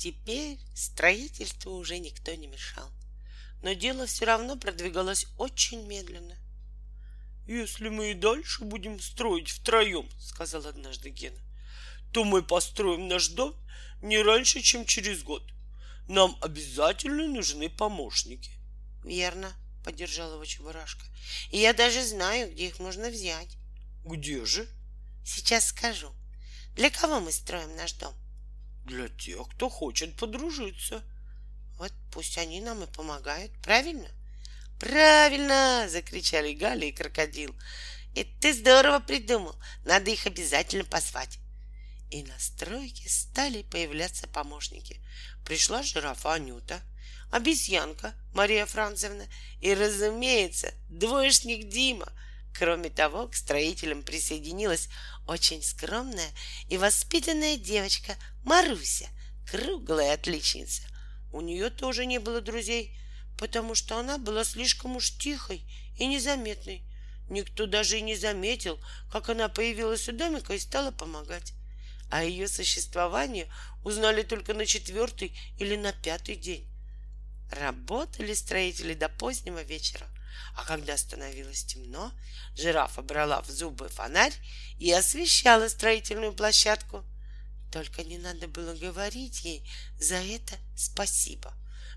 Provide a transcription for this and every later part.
Теперь строительству уже никто не мешал. Но дело все равно продвигалось очень медленно. «Если мы и дальше будем строить втроем, — сказал однажды Гена, — то мы построим наш дом не раньше, чем через год. Нам обязательно нужны помощники. Верно, поддержал его Чебурашка. И я даже знаю, где их можно взять. Где же? Сейчас скажу. Для кого мы строим наш дом? Для тех, кто хочет подружиться. Вот пусть они нам и помогают, правильно? Правильно! закричали Галя и крокодил. И ты здорово придумал. Надо их обязательно позвать. И на стройке стали появляться помощники. Пришла жирафа Анюта, обезьянка Мария Францевна и, разумеется, двоечник Дима. Кроме того, к строителям присоединилась очень скромная и воспитанная девочка Маруся, круглая отличница. У нее тоже не было друзей, потому что она была слишком уж тихой и незаметной. Никто даже и не заметил, как она появилась у домика и стала помогать. О ее существовании узнали только на четвертый или на пятый день. Работали строители до позднего вечера, а когда становилось темно, жирафа брала в зубы фонарь и освещала строительную площадку. Только не надо было говорить ей за это спасибо,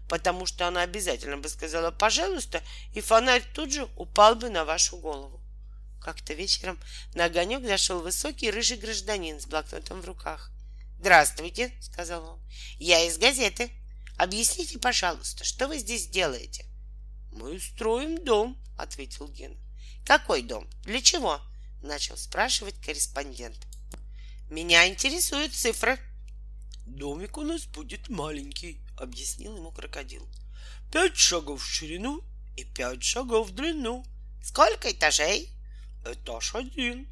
потому что она обязательно бы сказала «пожалуйста», и фонарь тут же упал бы на вашу голову. Как-то вечером на огонек зашел высокий рыжий гражданин с блокнотом в руках. «Здравствуйте», — сказал он. «Я из газеты. Объясните, пожалуйста, что вы здесь делаете?» «Мы строим дом», — ответил Ген. «Какой дом? Для чего?» — начал спрашивать корреспондент. «Меня интересуют цифры». «Домик у нас будет маленький», — объяснил ему крокодил. «Пять шагов в ширину и пять шагов в длину». «Сколько этажей?» Этаж один.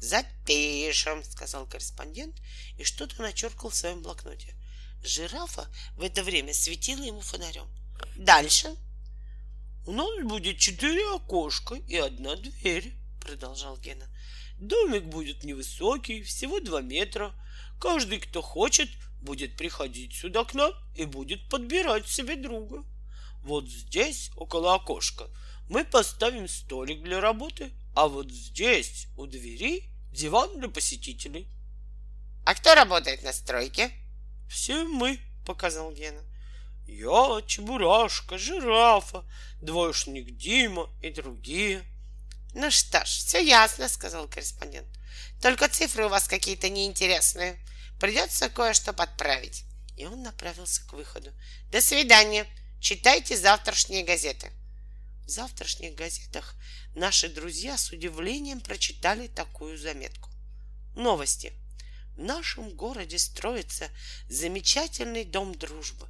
Запишем, сказал корреспондент и что-то начеркал в своем блокноте. Жирафа в это время светила ему фонарем. Дальше. У нас будет четыре окошка и одна дверь, продолжал Гена. Домик будет невысокий, всего два метра. Каждый, кто хочет, будет приходить сюда к нам и будет подбирать себе друга. Вот здесь, около окошка, мы поставим столик для работы, а вот здесь, у двери, диван для посетителей. А кто работает на стройке? Все мы, показал Гена. Я, Чебурашка, Жирафа, двоечник Дима и другие. Ну что ж, все ясно, сказал корреспондент. Только цифры у вас какие-то неинтересные. Придется кое-что подправить. И он направился к выходу. До свидания. Читайте завтрашние газеты. В завтрашних газетах наши друзья с удивлением прочитали такую заметку. Новости. В нашем городе строится замечательный дом дружбы.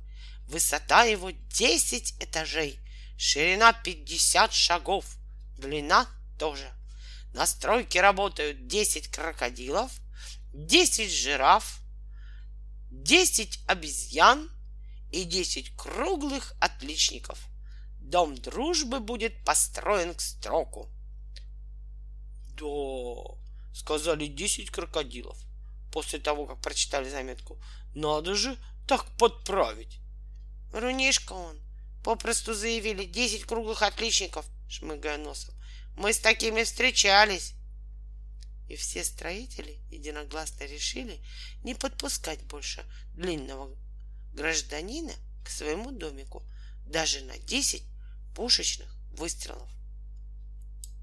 Высота его 10 этажей, ширина 50 шагов, длина тоже. На стройке работают 10 крокодилов, 10 жираф, 10 обезьян и 10 круглых отличников – Дом дружбы будет построен к строку. Да, сказали десять крокодилов после того, как прочитали заметку. Надо же так подправить. Рунишка он. Попросту заявили десять круглых отличников, шмыгая носом. Мы с такими встречались. И все строители единогласно решили не подпускать больше длинного гражданина к своему домику даже на десять пушечных выстрелов.